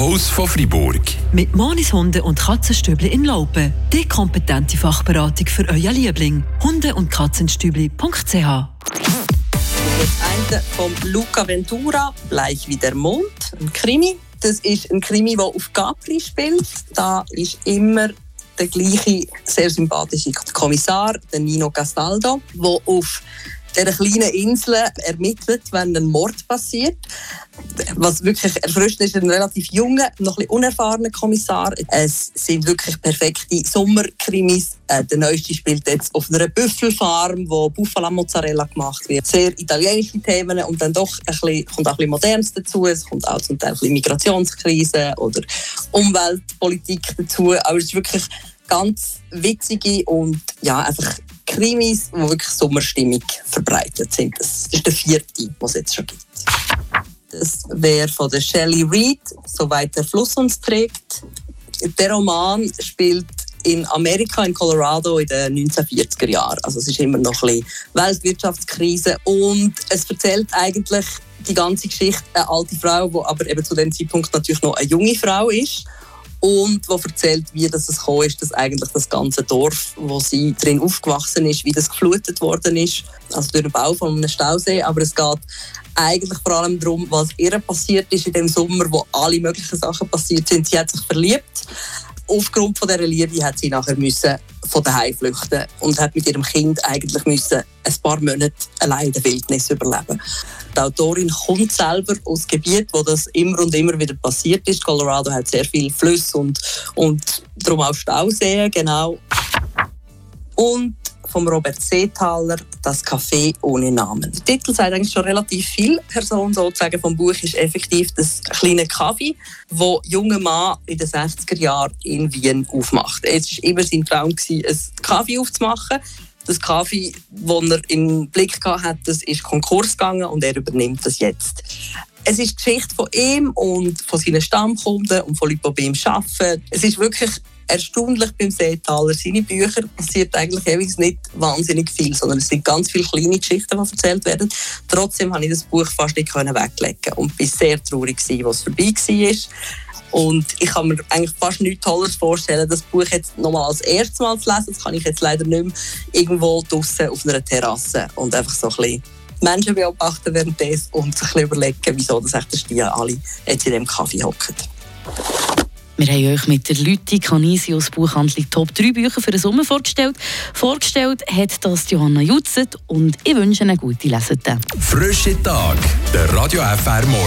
Puls von Fribourg. Mit Monis Hunde und Katzenstübli in Laupen. Die kompetente Fachberatung für euer Liebling. Hunde- und Katzenstübli.ch Das eine von Luca Ventura, Bleich wie der Mond, ein Krimi. Das ist ein Krimi, der auf Capri spielt. Da ist immer der gleiche sehr sympathische Kommissar, der Nino Castaldo, der auf dieser kleinen Insel ermittelt, wenn ein Mord passiert. Was wirklich erfrischend ist, ein relativ junger, noch ein bisschen unerfahrener Kommissar. Es sind wirklich perfekte Sommerkrimis. Äh, der neueste spielt jetzt auf einer Büffelfarm, wo Buffalo Mozzarella gemacht wird. Sehr italienische Themen und dann doch ein bisschen, kommt auch ein bisschen Modernes dazu. Es kommt auch zum Teil ein Migrationskrise oder Umweltpolitik dazu. Aber es ist wirklich ganz witzige und ja, einfach Krimis, die wirklich Sommerstimmung verbreitet sind. Das ist der vierte, den es jetzt schon gibt. Das wäre von der Shelley Reid, «Soweit der Fluss uns trägt». Der Roman spielt in Amerika, in Colorado in den 1940er Jahren. Also es ist immer noch ein bisschen Weltwirtschaftskrise und es erzählt eigentlich die ganze Geschichte eine alte Frau, die aber eben zu dem Zeitpunkt natürlich noch eine junge Frau ist und wo erzählt, wie das es gekommen ist, dass eigentlich das ganze Dorf, wo sie drin aufgewachsen ist, wie das geflutet worden ist, also durch den Bau von einem Stausee. Aber es geht eigentlich vor allem darum, was ihr passiert ist in dem Sommer, wo alle möglichen Sachen passiert sind. Sie hat sich verliebt. Aufgrund von dieser Liebe hat sie nachher müssen von daheim flüchten und hat mit ihrem Kind eigentlich müssen ein paar Monate allein in der Wildnis überleben. Die Autorin kommt selber aus Gebiet, wo das immer und immer wieder passiert ist. Colorado hat sehr viele Flüsse und, und darum auch Stauseen, genau. Und vom Robert Seethaler, «Das Café ohne Namen». Der Titel sagt eigentlich schon relativ viel. Person sozusagen vom Buch ist effektiv das kleine Kaffee, wo junger Mann in den 60er Jahren in Wien aufmacht. Es war immer sein Traum, einen Kaffee aufzumachen. Das Kaffee, das er im Blick hatte, ist Konkurs gegangen und er übernimmt das jetzt. Es ist die Geschichte von ihm und von seinen Stammkunden und von Leuten, die bei ihm arbeiten. Es ist wirklich erstaunlich beim Seetaler. Seine Bücher passiert eigentlich ewig nicht wahnsinnig viel, sondern es sind ganz viele kleine Geschichten, die erzählt werden. Trotzdem konnte ich das Buch fast nicht weglegen und war sehr traurig, als es vorbei war. Und ich kann mir eigentlich fast nichts Tolles vorstellen, das Buch jetzt nochmal als erstes Mal zu lesen. Das kann ich jetzt leider nicht mehr irgendwo draußen auf einer Terrasse und einfach so ein bisschen Menschen beobachten währenddessen und sich überlegen, wieso das echt die alle jetzt in diesem Kaffee hocken. Wir haben euch mit der Lütti Canisius Buchhandlung Top 3 Bücher für den Sommer vorgestellt. Vorgestellt hat das Johanna Jutzet und ich wünsche eine gute Lesung. Frische Tag, der Radio FR Morgen.